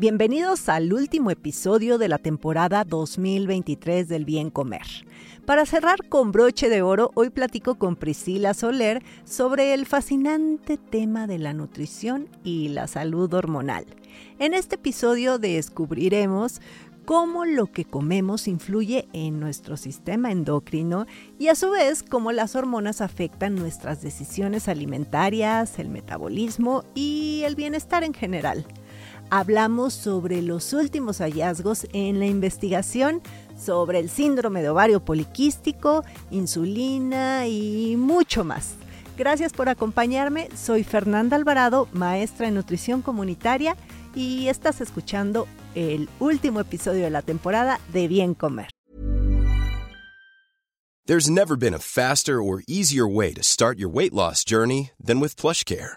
Bienvenidos al último episodio de la temporada 2023 del Bien Comer. Para cerrar con broche de oro, hoy platico con Priscila Soler sobre el fascinante tema de la nutrición y la salud hormonal. En este episodio descubriremos cómo lo que comemos influye en nuestro sistema endocrino y a su vez cómo las hormonas afectan nuestras decisiones alimentarias, el metabolismo y el bienestar en general. Hablamos sobre los últimos hallazgos en la investigación sobre el síndrome de ovario poliquístico, insulina y mucho más. Gracias por acompañarme. Soy Fernanda Alvarado, maestra en nutrición comunitaria y estás escuchando el último episodio de la temporada de Bien Comer. There's never been a faster or easier way to start your weight loss journey than with PlushCare.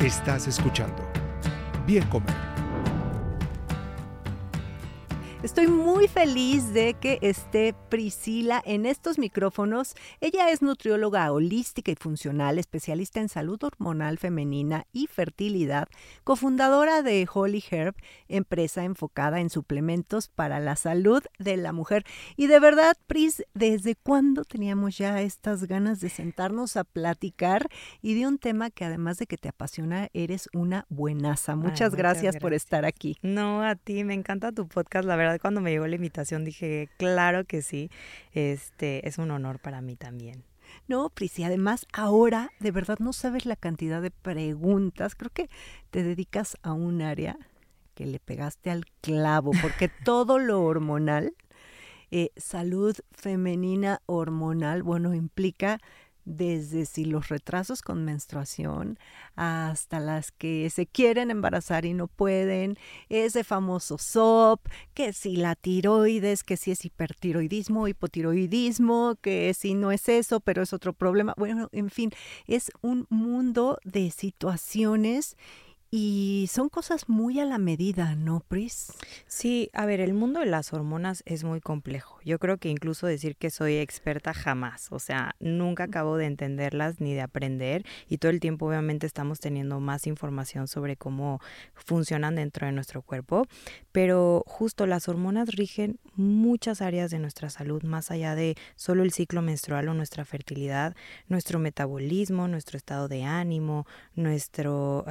Estás escuchando Bien Comer Estoy muy feliz de que esté Priscila en estos micrófonos. Ella es nutrióloga holística y funcional, especialista en salud hormonal femenina y fertilidad, cofundadora de Holy Herb, empresa enfocada en suplementos para la salud de la mujer. Y de verdad, Pris, ¿desde cuándo teníamos ya estas ganas de sentarnos a platicar y de un tema que además de que te apasiona, eres una buenaza? Muchas, gracias, por estar aquí. No, a ti, me encanta tu podcast, la verdad cuando me llegó la invitación dije, claro que sí, este es un honor para mí también. No, Pris, y además ahora de verdad no sabes la cantidad de preguntas. Creo que te dedicas a un área que le pegaste al clavo, porque todo lo hormonal, eh, salud femenina hormonal, bueno, implica desde si los retrasos con menstruación hasta las que se quieren embarazar y no pueden, ese famoso SOP, que si la tiroides, que si es hipertiroidismo, hipotiroidismo, que si no es eso, pero es otro problema. Bueno, en fin, es un mundo de situaciones y son cosas muy a la medida, ¿no, Pris? Sí, a ver, el mundo de las hormonas es muy complejo. Yo creo que incluso decir que soy experta jamás, o sea, nunca acabo de entenderlas ni de aprender y todo el tiempo obviamente estamos teniendo más información sobre cómo funcionan dentro de nuestro cuerpo, pero justo las hormonas rigen muchas áreas de nuestra salud, más allá de solo el ciclo menstrual o nuestra fertilidad, nuestro metabolismo, nuestro estado de ánimo, nuestro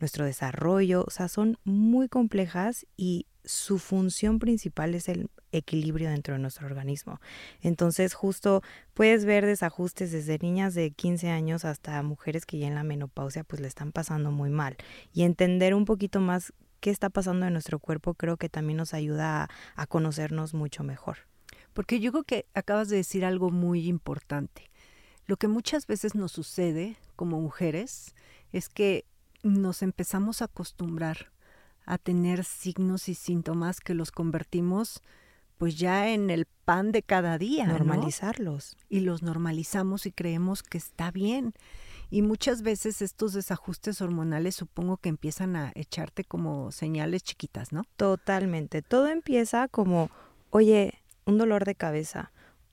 nuestro desarrollo, o sea, son muy complejas y su función principal es el equilibrio dentro de nuestro organismo. Entonces, justo puedes ver desajustes desde niñas de 15 años hasta mujeres que ya en la menopausia pues le están pasando muy mal. Y entender un poquito más qué está pasando en nuestro cuerpo creo que también nos ayuda a, a conocernos mucho mejor. Porque yo creo que acabas de decir algo muy importante. Lo que muchas veces nos sucede como mujeres es que nos empezamos a acostumbrar a tener signos y síntomas que los convertimos pues ya en el pan de cada día. Normalizarlos. Y los normalizamos y creemos que está bien. Y muchas veces estos desajustes hormonales supongo que empiezan a echarte como señales chiquitas, ¿no? Totalmente. Todo empieza como, oye, un dolor de cabeza,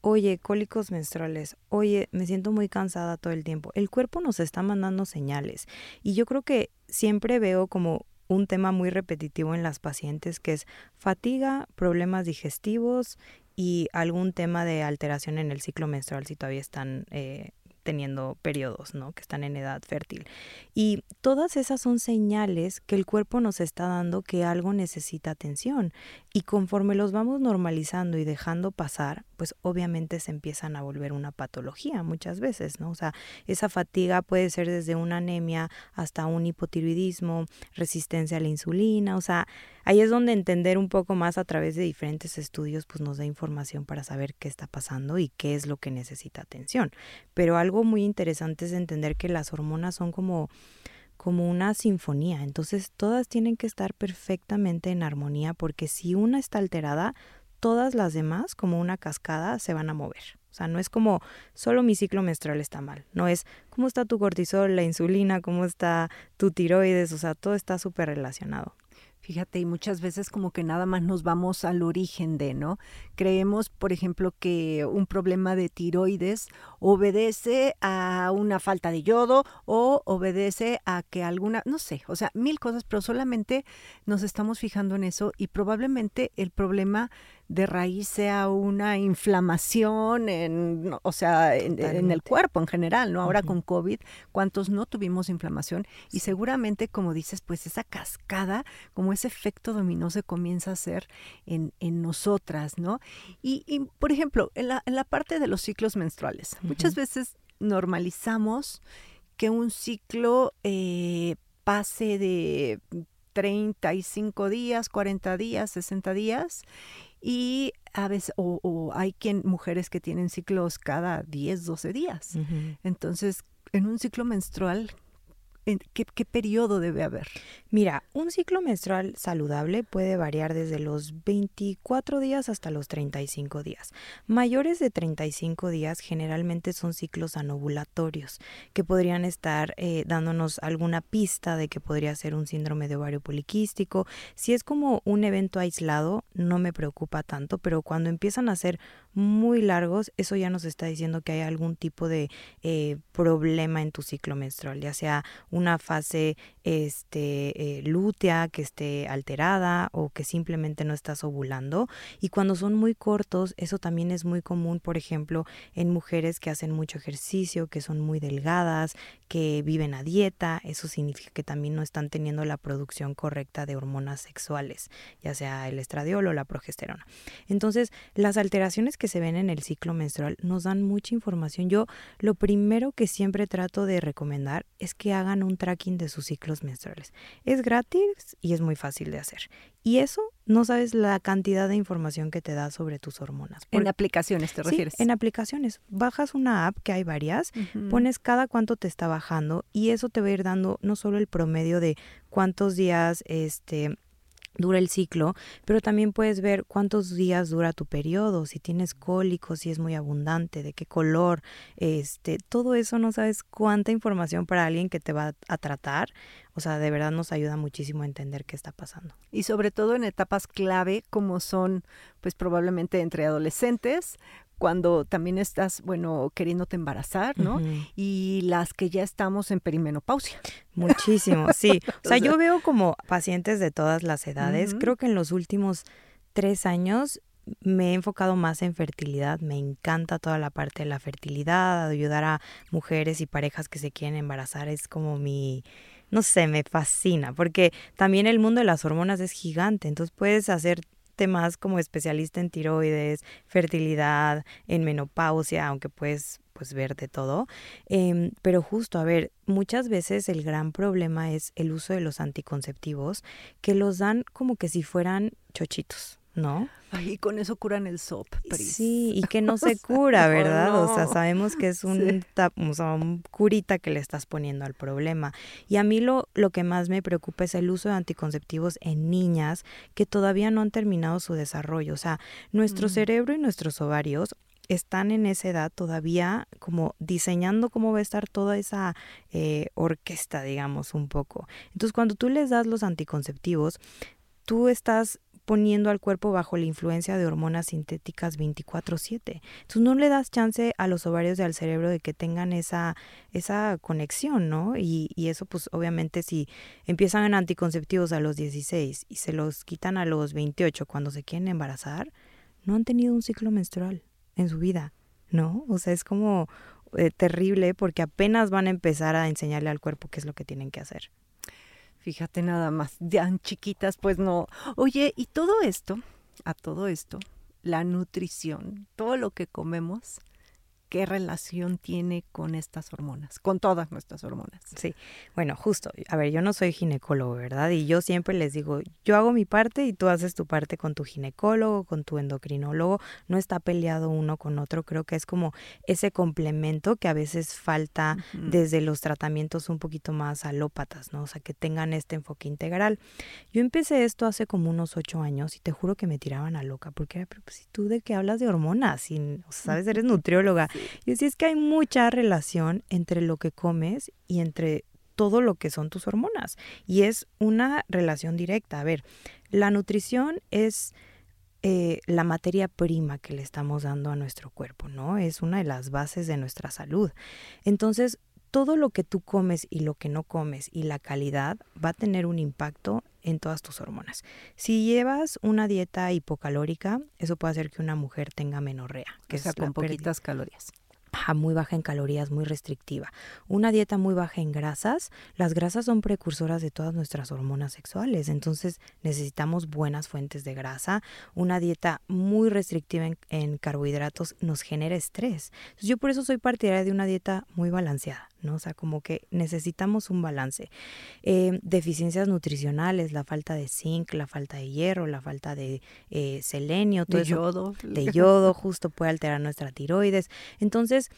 oye, cólicos menstruales, oye, me siento muy cansada todo el tiempo. El cuerpo nos está mandando señales y yo creo que siempre veo como un tema muy repetitivo en las pacientes que es fatiga, problemas digestivos y algún tema de alteración en el ciclo menstrual si todavía están eh, teniendo periodos, ¿no? Que están en edad fértil. Y todas esas son señales que el cuerpo nos está dando que algo necesita atención. Y conforme los vamos normalizando y dejando pasar, pues obviamente se empiezan a volver una patología muchas veces, ¿no? O sea, esa fatiga puede ser desde una anemia hasta un hipotiroidismo, resistencia a la insulina, o sea, ahí es donde entender un poco más a través de diferentes estudios, pues nos da información para saber qué está pasando y qué es lo que necesita atención. Pero algo muy interesante es entender que las hormonas son como como una sinfonía. Entonces todas tienen que estar perfectamente en armonía porque si una está alterada, todas las demás, como una cascada, se van a mover. O sea, no es como solo mi ciclo menstrual está mal. No es cómo está tu cortisol, la insulina, cómo está tu tiroides. O sea, todo está súper relacionado. Fíjate, y muchas veces como que nada más nos vamos al origen de, ¿no? Creemos, por ejemplo, que un problema de tiroides obedece a una falta de yodo o obedece a que alguna, no sé, o sea, mil cosas, pero solamente nos estamos fijando en eso y probablemente el problema de raíz sea una inflamación en, o sea, en, el cuerpo en general, ¿no? Ahora con COVID, ¿cuántos no tuvimos inflamación? Y seguramente, como dices, pues esa cascada, como ese efecto dominó se comienza a hacer en, en nosotras, ¿no? Y, y, por ejemplo, en la, en la parte de los ciclos menstruales, muchas veces normalizamos que un ciclo eh, pase de 35 días, 40 días, 60 días y a veces, o, hay quien, mujeres que tienen ciclos cada 10, 12 días. Entonces, en un ciclo menstrual, ¿Qué, ¿Qué, periodo debe haber? Mira, un ciclo menstrual saludable puede variar desde los 24 días hasta los 35 días. Mayores de 35 días generalmente son ciclos anovulatorios que podrían estar eh, dándonos alguna pista de que podría ser un síndrome de ovario poliquístico. Si es como un evento aislado, no me preocupa tanto, pero cuando empiezan a ser muy largos, eso ya nos está diciendo que hay algún tipo de eh, problema en tu ciclo menstrual, ya sea una fase este, eh, lútea que esté alterada o que simplemente no estás ovulando. Y cuando son muy cortos, eso también es muy común, por ejemplo, en mujeres que hacen mucho ejercicio, que son muy delgadas, que viven a dieta. Eso significa que también no están teniendo la producción correcta de hormonas sexuales, ya sea el estradiol o la progesterona. Entonces, las alteraciones que se ven en el ciclo menstrual nos dan mucha información. Yo lo primero que siempre trato de recomendar es que hagan un tracking de sus ciclos menstruales. Es gratis y es muy fácil de hacer. Y eso no sabes la cantidad de información que te da sobre tus hormonas. en aplicaciones te refieres. Sí, en aplicaciones. Bajas una app que hay varias, pones cada cuánto te está bajando y eso te va a ir dando no solo el promedio de cuántos días este dura el ciclo, pero también puedes ver cuántos días dura tu periodo, si tienes cólicos, si es muy abundante, de qué color, este, todo eso no sabes cuánta información para alguien que te va a tratar, o sea, de verdad nos ayuda muchísimo a entender qué está pasando. Y sobre todo en etapas clave como son pues probablemente entre adolescentes, cuando también estás, bueno, queriéndote embarazar, ¿no? Y las que ya estamos en perimenopausia. Muchísimo, sí. O sea, yo veo como pacientes de todas las edades. Creo que en los últimos tres años me he enfocado más en fertilidad. Me encanta toda la parte de la fertilidad, ayudar a mujeres y parejas que se quieren embarazar. Es como mi, no sé, me fascina, porque también el mundo de las hormonas es gigante. Entonces puedes hacer más como especialista en tiroides, fertilidad, en menopausia, aunque puedes pues ver de todo. Em, pero justo, a ver, muchas veces el gran problema es el uso de los anticonceptivos que los dan como que si fueran chochitos. ¿No? y con eso curan el SOP, Sí, y que no se cura, ¿verdad? O sea, sabemos que es un, un curita que le estás poniendo al problema. Y a mí lo, lo que más me preocupa es el uso de anticonceptivos en niñas que todavía no han terminado su desarrollo. O sea, nuestro mm. cerebro y nuestros ovarios están en esa edad todavía como diseñando cómo va a estar toda esa eh, orquesta, digamos, un poco. Entonces, cuando tú les das los anticonceptivos, tú estás poniendo al cuerpo bajo la influencia de hormonas sintéticas 24/7. Entonces no le das chance a los ovarios y al cerebro de que tengan esa, esa conexión, ¿no? Y, y eso pues obviamente si empiezan en anticonceptivos a los 16 y se los quitan a los 28 cuando se quieren embarazar, no han tenido un ciclo menstrual en su vida, ¿no? O sea, es como eh, terrible porque apenas van a empezar a enseñarle al cuerpo qué es lo que tienen que hacer. Fíjate nada más, tan chiquitas, pues no. Oye, y todo esto, a todo esto, la nutrición, todo lo que comemos, qué relación tiene con estas hormonas, con todas nuestras hormonas. Sí, bueno, justo, a ver, yo no soy ginecólogo, ¿verdad? Y yo siempre les digo, yo hago mi parte y tú haces tu parte con tu ginecólogo, con tu endocrinólogo, no está peleado uno con otro, creo que es como ese complemento que a veces falta desde los tratamientos un poquito más alópatas, ¿no? O sea, que tengan este enfoque integral. Yo empecé esto hace como unos ocho años y te juro que me tiraban a loca, porque era, pero pues, si tú de qué hablas de hormonas, y, o sea, sabes, eres nutrióloga. Y así es que hay mucha relación entre lo que comes y entre todo lo que son tus hormonas. Y es una relación directa. A ver, la nutrición es eh, la materia prima que le estamos dando a nuestro cuerpo, ¿no? Es una de las bases de nuestra salud. Entonces, todo lo que tú comes y lo que no comes y la calidad va a tener un impacto en todas tus hormonas. Si llevas una dieta hipocalórica, eso puede hacer que una mujer tenga menorrea, que sea, con poquitas calorías muy baja en calorías, muy restrictiva. Una dieta muy baja en grasas, las grasas son precursoras de todas nuestras hormonas sexuales, entonces necesitamos buenas fuentes de grasa. Una dieta muy restrictiva en, carbohidratos nos genera estrés. yo por eso soy partidaria de una dieta muy balanceada. ¿No? O sea, como que necesitamos un balance. Eh, deficiencias nutricionales, la falta de zinc, la falta de hierro, la falta de eh, selenio, todo de yodo. De yodo, justo puede alterar nuestra tiroides. Entonces,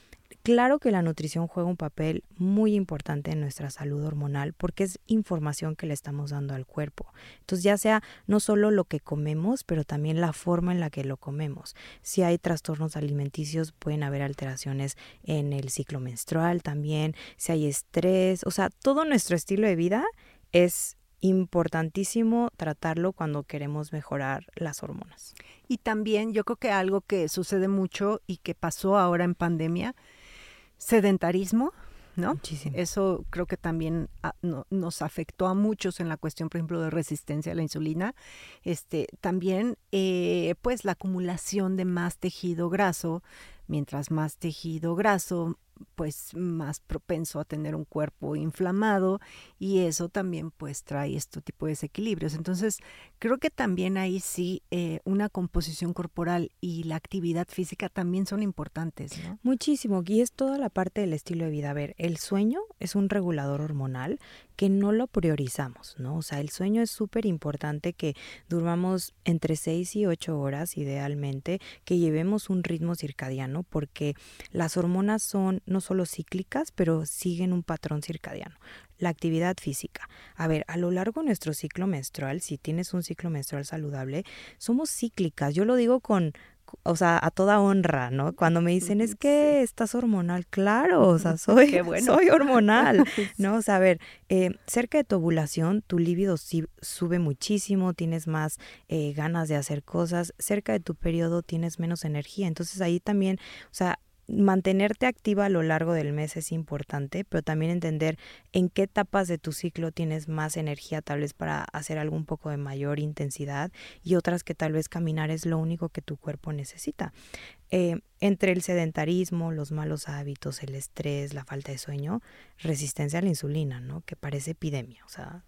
Claro que la nutrición juega un papel muy importante en nuestra salud hormonal porque es información que le estamos dando al cuerpo. Entonces ya sea no solo lo que comemos, pero también la forma en la que lo comemos. Si hay trastornos alimenticios, pueden haber alteraciones en el ciclo menstrual también, si hay estrés, o sea, todo nuestro estilo de vida es importantísimo tratarlo cuando queremos mejorar las hormonas. Y también yo creo que algo que sucede mucho y que pasó ahora en pandemia sedentarismo, ¿no? Muchísimo. Eso creo que también ah, nos afectó a muchos en la cuestión, por ejemplo, de resistencia a la insulina. Este, también, eh, pues, la acumulación de más tejido graso. Mientras más tejido graso, pues más propenso a tener un cuerpo inflamado y eso también pues trae este tipo de desequilibrios. Entonces creo que también ahí sí eh, una composición corporal y la actividad física también son importantes. Muchísimo y es toda la parte del estilo de vida. A ver, el sueño es un regulador hormonal que no lo priorizamos, ¿no? O sea, el sueño es súper importante que durmamos entre 6 y 8 horas idealmente, que llevemos un ritmo circadiano porque las hormonas son no solo cíclicas, pero siguen un patrón circadiano. La actividad física. A ver, a lo largo de nuestro ciclo menstrual, si tienes un ciclo menstrual saludable, somos cíclicas. Yo lo digo con, o sea, a toda honra, ¿no? Cuando me dicen, es que estás hormonal, claro, o sea, soy, soy hormonal, ¿no? O sea, a ver, eh, cerca de tu ovulación, tu líbido sube muchísimo, tienes más eh, ganas de hacer cosas, cerca de tu periodo tienes menos energía, entonces ahí también, o sea, mantenerte activa a lo largo del mes es importante, pero también entender en qué etapas de tu ciclo tienes más energía tal vez para hacer algo poco de mayor intensidad y otras que tal vez caminar es lo único que tu cuerpo necesita. Eh, entre el sedentarismo, los malos hábitos, el estrés, la falta de sueño, resistencia a la insulina, ¿no? Que parece epidemia, o sea,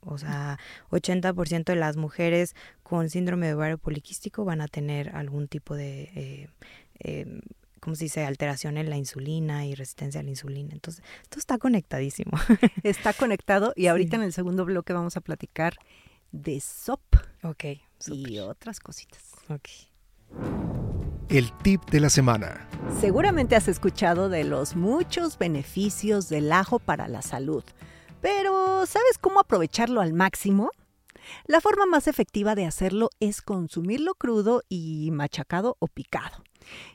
o sea, 80% de las mujeres con síndrome de ovario poliquístico van a tener algún tipo de eh, eh, ¿cómo se dice? Alteración en la insulina y resistencia a la insulina. Entonces, todo está conectadísimo. Está conectado y ahorita en el segundo bloque vamos a platicar de SOP. Ok. Y otras cositas. Ok. El tip de la semana. Seguramente has escuchado de los muchos beneficios del ajo para la salud, pero ¿sabes cómo aprovecharlo al máximo? La forma más efectiva de hacerlo es consumirlo crudo y machacado o picado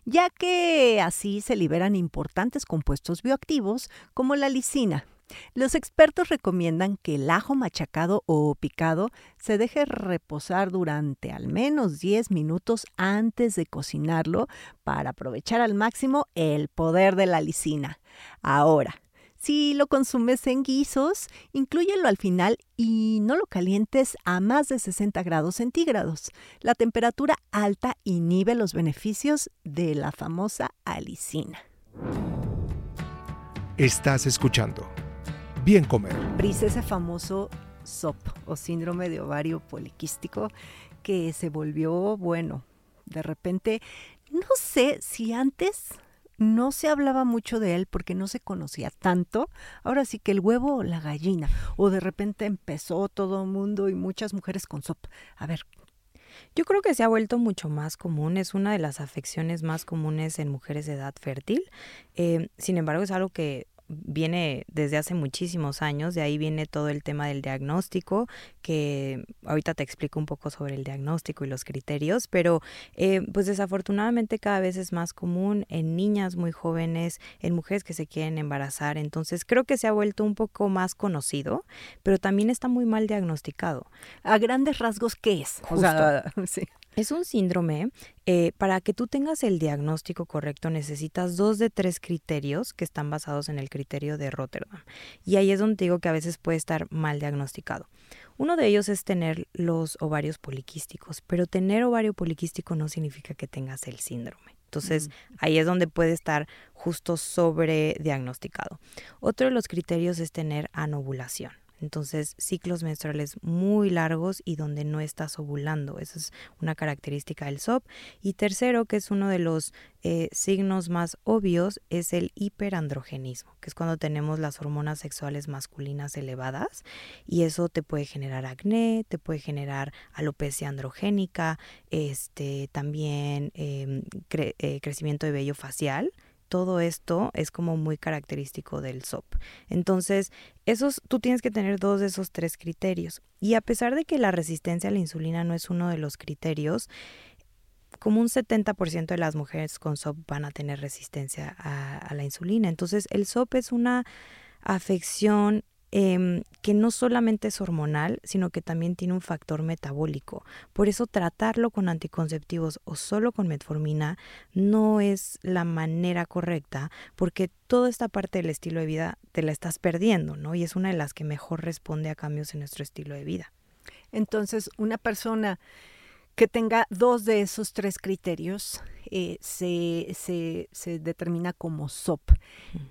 ya que así se liberan importantes compuestos bioactivos como la lisina. Los expertos recomiendan que el ajo machacado o picado se deje reposar durante al menos 10 minutos antes de cocinarlo para aprovechar al máximo el poder de la lisina. Ahora, si lo consumes en guisos, inclúyelo al final y no lo calientes a más de 60 grados centígrados. La temperatura alta inhibe los beneficios de la famosa alicina. Estás escuchando Bien Comer. Pris, ese famoso SOP o síndrome de ovario poliquístico que se volvió, bueno, de repente, no sé si antes no se hablaba mucho de él porque no se conocía tanto. Ahora sí que el huevo o la gallina. O de repente empezó todo el mundo y muchas mujeres con SOP. A ver, yo creo que se ha vuelto mucho más común, es una de las afecciones más comunes en mujeres de edad fértil. Eh, sin embargo, es algo que viene desde hace muchísimos años, de ahí viene todo el tema del diagnóstico, que ahorita te explico un poco sobre el diagnóstico y los criterios, pero eh, pues desafortunadamente cada vez es más común en niñas muy jóvenes, en mujeres que se quieren embarazar, entonces creo que se ha vuelto un poco más conocido, pero también está muy mal diagnosticado. A grandes rasgos, ¿qué es? Justo. sí. Es un síndrome. Eh, para que tú tengas el diagnóstico correcto necesitas dos de tres criterios que están basados en el criterio de Rotterdam. Y ahí es donde digo que a veces puede estar mal diagnosticado. Uno de ellos es tener los ovarios poliquísticos, pero tener ovario poliquístico no significa que tengas el síndrome. Entonces, ahí es donde puede estar justo sobre diagnosticado. Otro de los criterios es tener anovulación. Entonces, ciclos menstruales muy largos y donde no estás ovulando. Esa es una característica del SOP. Y tercero, que es uno de los eh, signos más obvios, es el hiperandrogenismo, que es cuando tenemos las hormonas sexuales masculinas elevadas y eso te puede generar acné, te puede generar alopecia androgénica, este, también em, eh, crecimiento de vello facial todo esto es como muy característico del SOP. Entonces, esos, tú tienes que tener dos de esos tres criterios. Y a pesar de que la resistencia a la insulina no es uno de los criterios, como un 70% de las mujeres con SOP van a tener resistencia a, a la insulina. Entonces, el SOP es una afección Em, que no solamente es hormonal, sino que también tiene un factor metabólico. Por eso tratarlo con anticonceptivos o solo con metformina no es la manera correcta, porque toda esta parte del estilo de vida te la estás perdiendo, ¿no? Y es una de las que mejor responde a cambios en nuestro estilo de vida. Entonces, una persona que tenga dos de esos tres criterios eh, se, se, se, determina como SOP.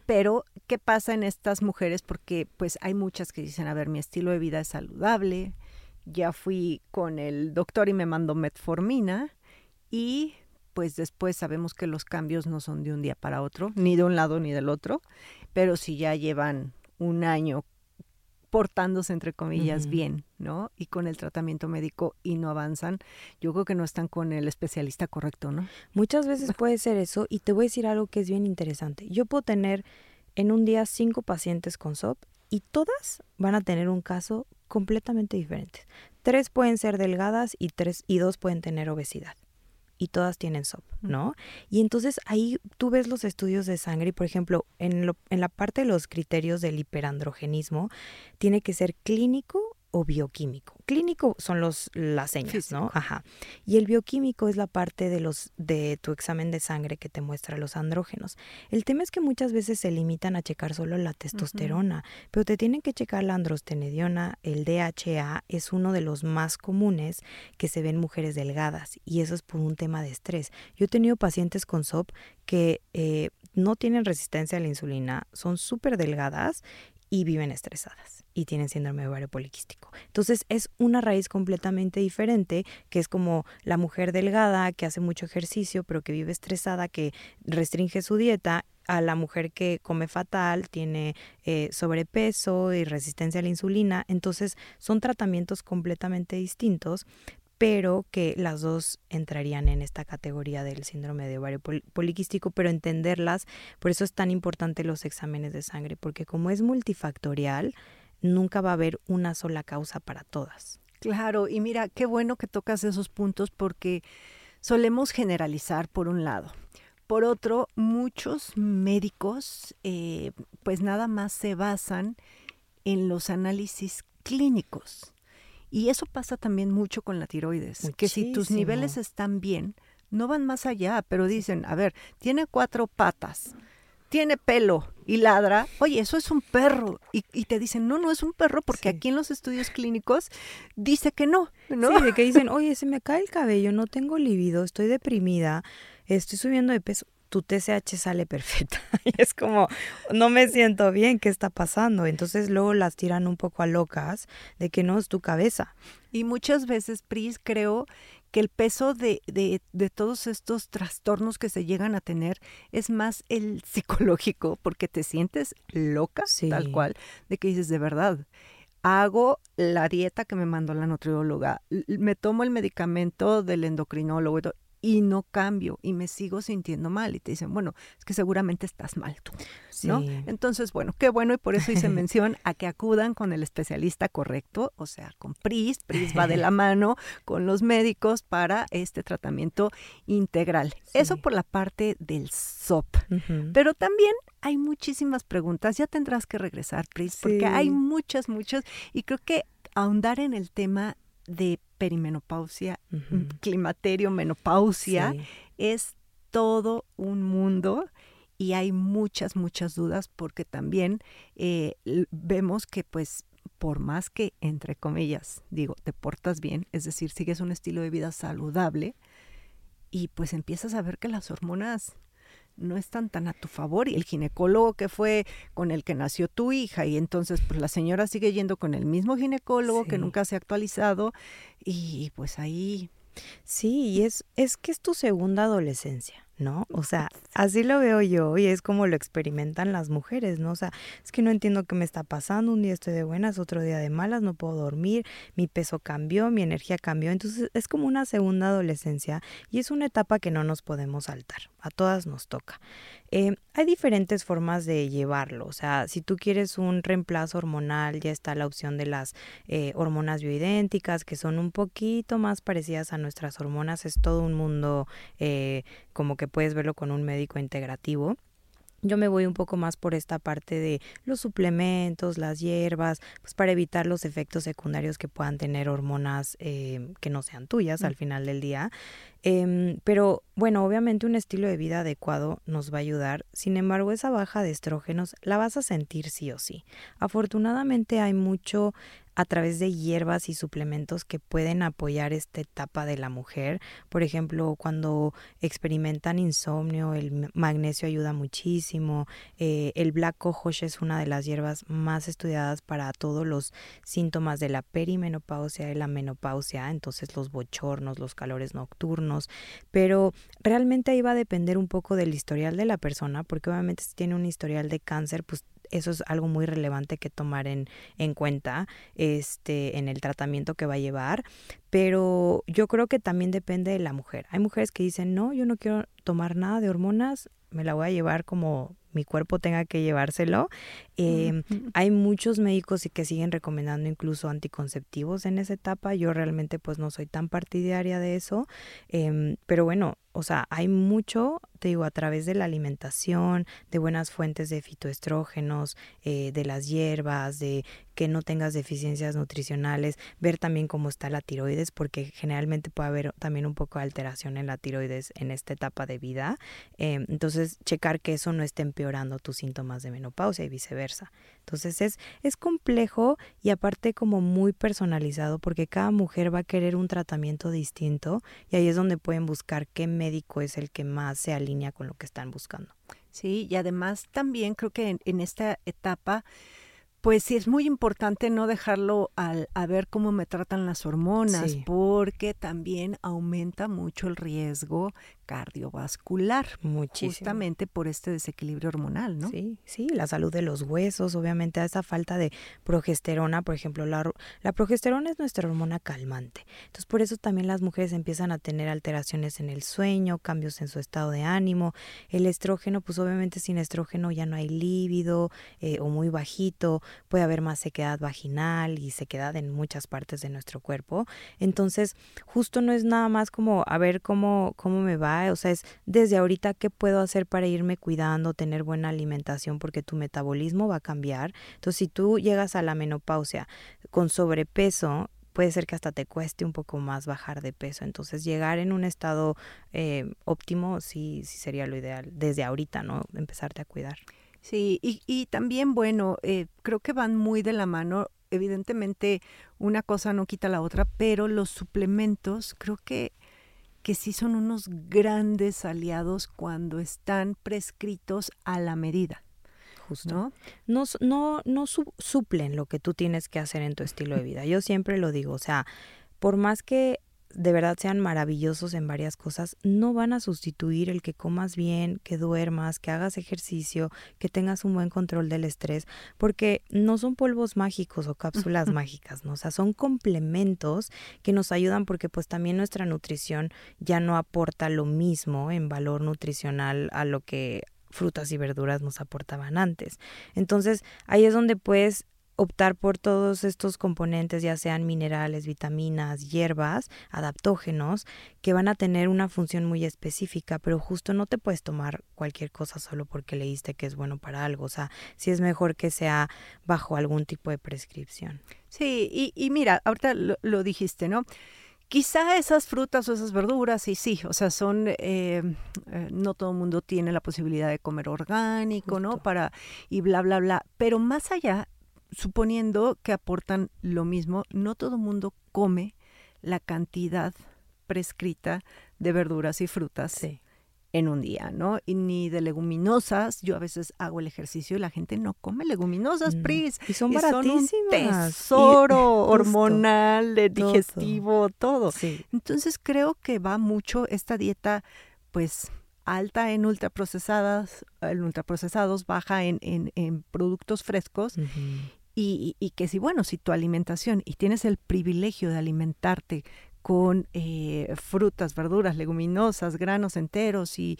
Pero, ¿qué pasa en estas mujeres? Porque pues hay muchas que dicen, a ver, mi estilo de vida es saludable, ya fui con el doctor y me mandó metformina y pues después sabemos que los cambios no son de un día para otro, ni de un lado ni del otro, pero si ya llevan un año portándose, entre comillas, bien, ¿no? Y con el tratamiento médico y no avanzan, yo creo que no están con el especialista correcto, ¿no? Muchas veces puede ser eso y te voy a decir algo que es bien interesante. Yo puedo tener en un día cinco pacientes con SOP y todas van a tener un caso completamente diferente. Tres pueden ser delgadas y tres y dos pueden tener obesidad y todas tienen SOP, ¿no? Y entonces ahí tú ves los estudios de sangre y, por ejemplo, en, lo, en la parte de los criterios del hiperandrogenismo, tiene que ser clínico o bioquímico. Clínico son los las señas, ¿no? Ajá. Y el bioquímico es la parte de los de tu examen de sangre que te muestra los andrógenos. El tema es que muchas veces se limitan a checar solo la testosterona, pero te tienen que checar la androstenediona, el DHA es uno de los más comunes que se ven mujeres delgadas y eso es por un tema de estrés. Yo he tenido pacientes con SOP que eh, no tienen resistencia a la insulina, son súper delgadas y viven estresadas y tienen síndrome de ovario poliquístico. Entonces es una raíz completamente diferente, que es como la mujer delgada que hace mucho ejercicio pero que vive estresada, que restringe su dieta, a la mujer que come fatal, tiene eh, sobrepeso y resistencia a la insulina. Entonces son tratamientos completamente distintos, pero que las dos entrarían en esta categoría del síndrome de ovario poliquístico, pero entenderlas, por eso es tan importante los exámenes de sangre, porque como es multifactorial, nunca va a haber una sola causa para todas. Claro, y mira, qué bueno que tocas esos puntos porque solemos generalizar por un lado. Por otro, muchos médicos eh, pues nada más se basan en los análisis clínicos y eso pasa también mucho con la tiroides, que si tus niveles están bien, no van más allá, pero dicen, a ver, tiene cuatro patas, tiene pelo y ladra, oye, eso es un perro. Y, te dicen, no, no es un perro, porque aquí en los estudios clínicos dice que no, ¿no? Sí, de que dicen, oye, se me cae el cabello, no tengo libido, estoy deprimida, estoy subiendo de peso tu TSH sale perfecta. y es como, no me siento bien, ¿qué está pasando? Entonces luego las tiran un poco a locas de que no es tu cabeza. Y muchas veces, Pris, creo que el peso de, de, de, todos estos trastornos que se llegan a tener es más el psicológico, porque te sientes loca, tal cual, de que dices, de verdad, hago la dieta que me mandó la nutrióloga, me tomo el medicamento del endocrinólogo y no cambio y me sigo sintiendo mal y te dicen, bueno, es que seguramente estás mal tú, ¿no? Entonces, bueno, qué bueno y por eso hice mención a que acudan con el especialista correcto, o sea, con PRIS, PRIS va de la mano con los médicos para este tratamiento integral. Eso por la parte del SOP. Pero también hay muchísimas preguntas, ya tendrás que regresar, PRIS, porque hay muchas, muchas y creo que ahondar en el tema de perimenopausia, climaterio, menopausia, es todo un mundo y hay muchas, muchas dudas porque también eh, vemos que pues por más que, entre comillas, digo, te portas bien, es decir, sigues un estilo de vida saludable y pues empiezas a ver que las hormonas no están tan a tu favor y el ginecólogo que fue con el que nació tu hija y entonces pues la señora sigue yendo con el mismo ginecólogo que nunca se ha actualizado y pues ahí Sí, y es es que es tu segunda adolescencia. ¿No? O sea, así lo veo yo y es como lo experimentan las mujeres, ¿no? O sea, es que no entiendo qué me está pasando, un día estoy de buenas, otro día de malas, no puedo dormir, mi peso cambió, mi energía cambió, entonces es como una segunda adolescencia y es una etapa que no nos podemos saltar, a todas nos toca. Eh, hay diferentes formas de llevarlo, o sea, si tú quieres un reemplazo hormonal, ya está la opción de las eh, hormonas bioidénticas, que son un poquito más parecidas a nuestras hormonas, es todo un mundo eh, como que puedes verlo con un médico integrativo. Yo me voy un poco más por esta parte de los suplementos, las hierbas, pues para evitar los efectos secundarios que puedan tener hormonas eh, que no sean tuyas al final del día. Em, pero bueno, obviamente un estilo de vida adecuado nos va a ayudar. Sin embargo, esa baja de estrógenos la vas a sentir sí o sí. Afortunadamente hay mucho a través de hierbas y suplementos que pueden apoyar esta etapa de la mujer. Por ejemplo, cuando experimentan insomnio, el magnesio ayuda muchísimo. Eh, el black cohosh es una de las hierbas más estudiadas para todos los síntomas de la perimenopausia y la menopausia, entonces los bochornos, los calores nocturnos. Pero realmente ahí va a depender un poco del historial de la persona, porque obviamente si tiene un historial de cáncer, pues eso es algo muy relevante que tomar en, en cuenta este, en el tratamiento que va a llevar. Pero yo creo que también depende de la mujer. Hay mujeres que dicen, no, yo no quiero tomar nada de hormonas, me la voy a llevar como mi cuerpo tenga que llevárselo. Em, hay muchos médicos y que siguen recomendando incluso anticonceptivos en esa etapa. Yo realmente pues no soy tan partidaria de eso. Em, pero bueno, o sea, hay mucho, te digo, a través de la alimentación, de buenas fuentes de fitoestrógenos, eh, de las hierbas, de que no tengas deficiencias nutricionales, ver también cómo está la tiroides, porque generalmente puede haber también un poco de alteración en la tiroides en esta etapa de vida. Em, entonces, checar que eso no esté empeorando tus síntomas de menopausia y viceversa. Entonces, es, es complejo y aparte como muy personalizado, porque cada mujer va a querer un tratamiento distinto y ahí es donde pueden buscar qué médico es el que más se alinea con lo que están buscando. Sí, y además también creo que en esta etapa pues sí, es muy importante no dejarlo al, a ver cómo me tratan las hormonas, porque también aumenta mucho el riesgo cardiovascular, Muchísimo. justamente por este desequilibrio hormonal, ¿no? Sí, sí, la salud de los huesos, obviamente a esa falta de progesterona, por ejemplo, la, la progesterona es nuestra hormona calmante, entonces por eso también las mujeres empiezan a tener alteraciones en el sueño, cambios en su estado de ánimo, el estrógeno, pues obviamente sin estrógeno ya no hay líbido eh, o muy bajito, puede haber más sequedad vaginal y sequedad en muchas partes de nuestro cuerpo. Entonces, justo no es nada más como a ver cómo, cómo me va, o sea, es desde ahorita qué puedo hacer para irme cuidando, tener buena alimentación, porque tu metabolismo va a cambiar. Entonces, si tú llegas a la menopausia con sobrepeso, puede ser que hasta te cueste un poco más bajar de peso. Entonces, llegar en un estado eh, óptimo sí, sí sería lo ideal desde ahorita, ¿no? Empezarte a cuidar. Sí, y, y también, bueno, eh, creo que van muy de la mano. Evidentemente, una cosa no quita la otra, pero los suplementos creo que, que sí son unos grandes aliados cuando están prescritos a la medida. Justo. ¿no? No, no, suplen lo que tú tienes que hacer en tu estilo de vida. Yo siempre lo digo, o sea, por más que de verdad sean maravillosos en varias cosas, no van a sustituir el que comas bien, que duermas, que hagas ejercicio, que tengas un buen control del estrés, porque no son polvos mágicos o cápsulas mágicas, ¿no? O sea, son complementos que nos ayudan porque pues también nuestra nutrición ya no aporta lo mismo en valor nutricional a lo que frutas y verduras nos aportaban antes. Entonces, ahí es donde puedes optar por todos estos componentes, ya sean minerales, vitaminas, hierbas, adaptógenos, que van a tener una función muy específica, pero justo no te puedes tomar cualquier cosa solo porque leíste que es bueno para algo. O sea, sí es mejor que sea bajo algún tipo de prescripción. Sí, y, y mira, ahorita lo, lo dijiste, ¿no? Quizá esas frutas o esas verduras, y sí, o sea, son, eh, eh, no todo el mundo tiene la posibilidad de comer orgánico, ¿no? Para, y bla, bla, bla. Pero más allá, suponiendo que aportan lo mismo, no todo el mundo come la cantidad prescrita de verduras y frutas en un día, ¿no? Y ni de leguminosas. Yo a veces hago el ejercicio y la gente no come leguminosas, Pris. Y son baratísimas. tesoro hormonal, digestivo, todo. Entonces creo que va mucho esta dieta, pues alta en ultraprocesadas, en ultraprocesados, baja en, en, productos frescos y, y, que si, bueno, si tu alimentación y tienes el privilegio de alimentarte con eh, frutas, verduras, leguminosas, granos enteros y,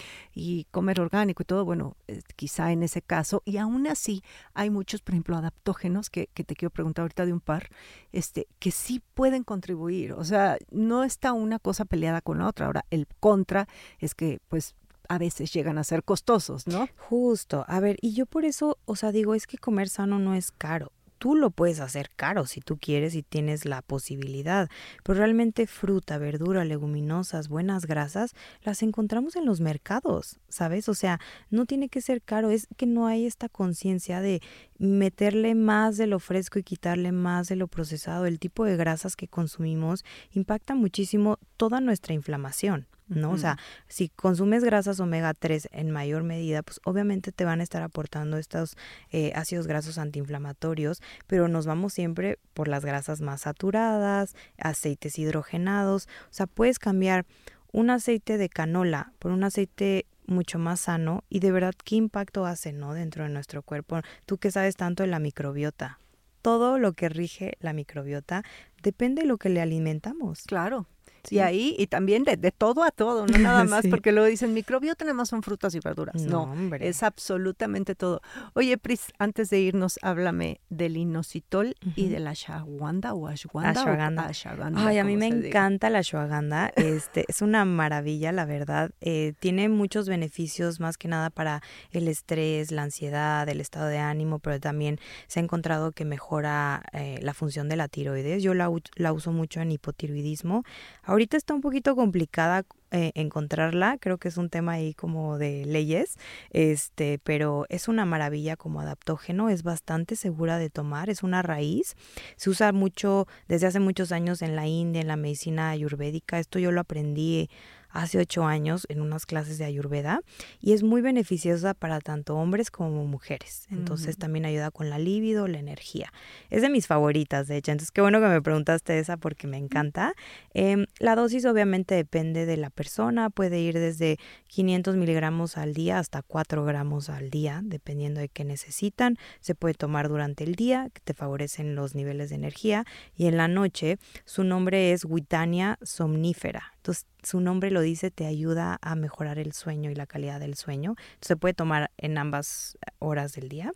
comer orgánico y todo, bueno, eh, quizá en ese caso. Y aún así hay muchos, por ejemplo, adaptógenos, que, que, te quiero preguntar ahorita de un par, este, que sí pueden contribuir. O sea, no está una cosa peleada con la otra. Ahora, el contra es que, pues, a veces llegan a ser costosos, ¿no? Justo. A ver, y yo por eso, o sea, digo, es que comer sano no es caro tú lo puedes hacer caro si tú quieres y tienes la posibilidad, pero realmente fruta, verdura, leguminosas, buenas grasas, las encontramos en los mercados, ¿sabes? O sea, no tiene que ser caro, es que no hay esta conciencia de meterle más de lo fresco y quitarle más de lo procesado. El tipo de grasas que consumimos impacta muchísimo toda nuestra inflamación. ¿No? O sea, si consumes grasas omega 3 en mayor medida, pues obviamente te van a estar aportando estos eh, ácidos grasos antiinflamatorios, pero nos vamos siempre por las grasas más saturadas, aceites hidrogenados, o sea, puedes cambiar un aceite de canola por un aceite mucho más sano y de verdad qué impacto hace, ¿no? Dentro de nuestro cuerpo. Tú que sabes tanto de la microbiota. Todo lo que rige la microbiota depende de lo que le alimentamos. Claro. Y ahí, y también de, de, todo a todo, no nada más, porque luego dicen microbiota nada más son frutas y verduras. No, es absolutamente todo. Oye, Pris, antes de irnos, háblame del inositol y de la ashwagandha o ashwagandha. Ay, a mí me encanta la ashwagandha. Este, es una maravilla, la verdad. Eh, tiene muchos beneficios, más que nada para el estrés, la ansiedad, el estado de ánimo, pero también se ha encontrado que mejora eh, la función de la tiroides. Yo la, la uso mucho en hipotiroidismo Ahorita está un poquito complicada eh, encontrarla, creo que es un tema ahí como de leyes, este, pero es una maravilla como adaptógeno, es bastante segura de tomar, es una raíz, se usa mucho desde hace muchos años en la India, en la medicina ayurvédica, esto yo lo aprendí hace ocho años en unas clases de Ayurveda y es muy beneficiosa para tanto hombres como mujeres. Entonces también ayuda con la libido, la energía. Es de mis favoritas, de hecho. Entonces qué bueno que me preguntaste esa porque me encanta. Em, la dosis obviamente depende de la persona, puede ir desde 500 miligramos al día hasta 4 gramos al día, dependiendo de qué necesitan. Se puede tomar durante el día, que te favorecen los niveles de energía, y en la noche su nombre es Witania somnífera. Entonces, su nombre lo dice, te ayuda a mejorar el sueño y la calidad del sueño. se puede tomar en ambas horas del día.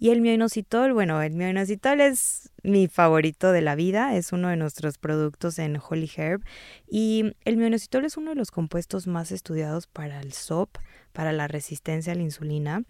Y el mioinositol, bueno, el mioinositol es mi favorito de la vida, es uno de nuestros productos en Holy Herb. Y el mioinositol es uno de los compuestos más estudiados para el SOP, para la resistencia a la insulina.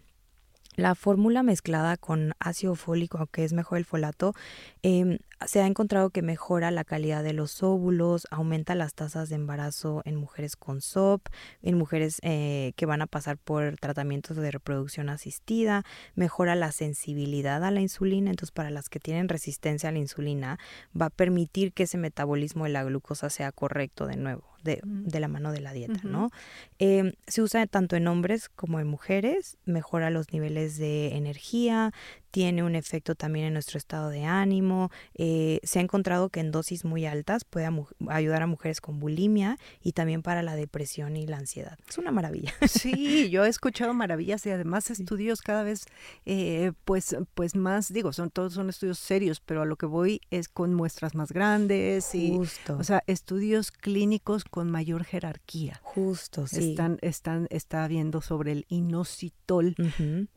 La fórmula mezclada con ácido fólico, que es mejor el folato, eh, se ha encontrado que mejora la calidad de los óvulos, aumenta las tasas de embarazo en mujeres con SOP, en mujeres eh, que van a pasar por tratamientos de reproducción asistida, mejora la sensibilidad a la insulina, entonces para las que tienen resistencia a la insulina va a permitir que ese metabolismo de la glucosa sea correcto de nuevo. De, de la mano de la dieta, ¿no? Em, se usa tanto en hombres como en mujeres, mejora los niveles de energía, tiene un efecto también en nuestro estado de ánimo. Eh, se ha encontrado que en dosis muy altas puede ayudar a mujeres con bulimia y también para la depresión y la ansiedad. Es una maravilla. Sí, yo he escuchado maravillas y además estudios cada vez, eh, pues, pues más, digo, son todos son estudios serios, pero a lo que voy es con muestras más grandes y, Justo. o sea, estudios clínicos con mayor jerarquía. Justo, sí. Están, están, está viendo sobre el inositol. Ujú.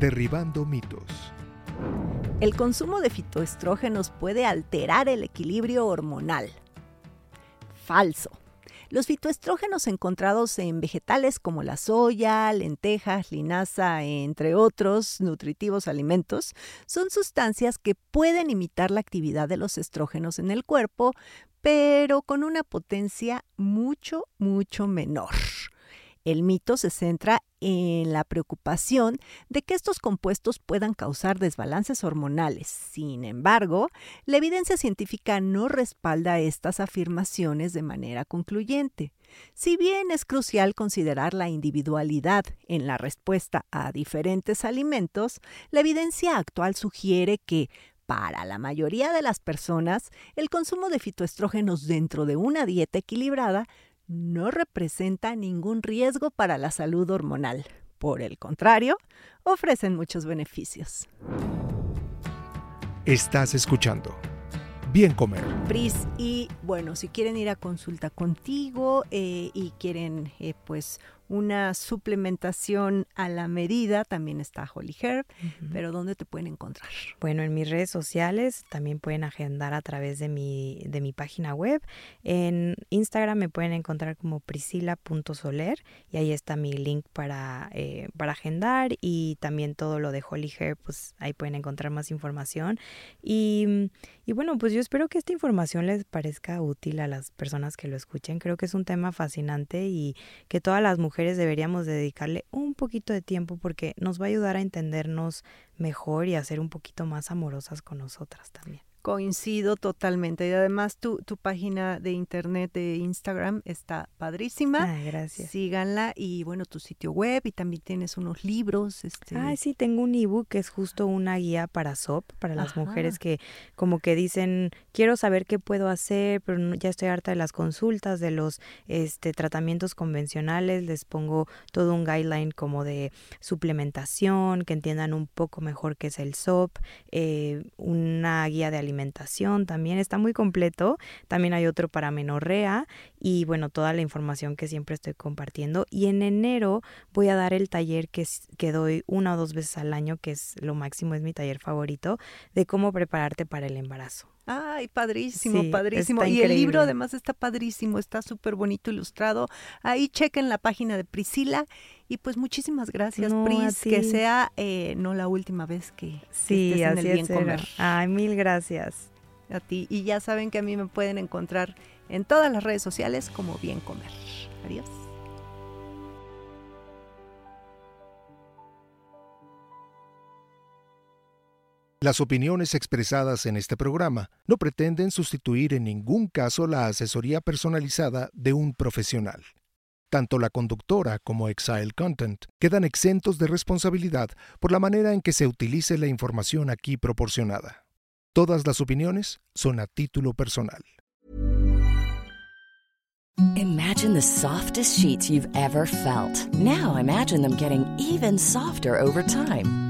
Derribando mitos. El consumo de fitoestrógenos puede alterar el equilibrio hormonal. Falso. Los fitoestrógenos encontrados en vegetales como la soya, lentejas, linaza, entre otros nutritivos alimentos, son sustancias que pueden imitar la actividad de los estrógenos en el cuerpo, pero con una potencia mucho, mucho menor. El mito se centra en la preocupación de que estos compuestos puedan causar desbalances hormonales. Sin embargo, la evidencia científica no respalda estas afirmaciones de manera concluyente. Si bien es crucial considerar la individualidad en la respuesta a diferentes alimentos, la evidencia actual sugiere que para la mayoría de las personas, el consumo de fitoestrógenos dentro de una dieta equilibrada no representa ningún riesgo para la salud hormonal. Por el contrario, ofrecen muchos beneficios. Estás escuchando. Bien comer. Pris, y bueno, si quieren ir a consulta contigo eh, y quieren eh, pues una suplementación a la medida, también está Holy Herb, pero ¿dónde te pueden encontrar? Bueno, en mis redes sociales también pueden agendar a través de mi, de mi página web. En Instagram me pueden encontrar como priscila.soler y ahí está mi link para, eh, para agendar y también todo lo de Holy Hair, pues ahí pueden encontrar más información. Y, y bueno, pues yo espero que esta información les parezca útil a las personas que lo escuchen. Creo que es un tema fascinante y que todas las mujeres deberíamos dedicarle un poquito de tiempo porque nos va a ayudar a entendernos mejor y a ser un poquito más amorosas con nosotras también. Coincido totalmente. Y además tu, tu página de internet de Instagram está padrísima. Ay, gracias. Síganla y bueno, tu sitio web y también tienes unos libros. Este... Ay, sí, tengo un ebook que es justo una guía para SOP, para las Ajá. mujeres que como que dicen, quiero saber qué puedo hacer, pero no- ya estoy harta de las consultas, de los este, tratamientos convencionales. Les pongo todo un guideline como de suplementación, que entiendan un poco mejor qué es el SOP, eh, una guía de alimentación también, está muy completo. También hay otro para menorrea y bueno, toda la información que siempre estoy compartiendo. Y en enero voy a dar el taller que, que doy una o dos veces al año, que es lo máximo, es mi taller favorito, de cómo prepararte para el embarazo. Ay, padrísimo, Sí, padrísimo. Y el libro además está padrísimo, está súper bonito ilustrado. Ahí chequen la página de Priscila. Y pues muchísimas gracias, No, Pris. Que sea eh, no la última vez que, que Sí, estés en el bien comer. Ay, mil gracias. A ti. Y ya saben que a mí me pueden encontrar en todas las redes sociales como bien comer. Adiós. Las opiniones expresadas en este programa no pretenden sustituir en ningún caso la asesoría personalizada de un profesional. Tanto la conductora como Exile Content quedan exentos de responsabilidad por la manera en que se utilice la información aquí proporcionada. Todas las opiniones son a título personal. Imagine the softest sheets you've ever felt. Now imagine them getting even softer over time.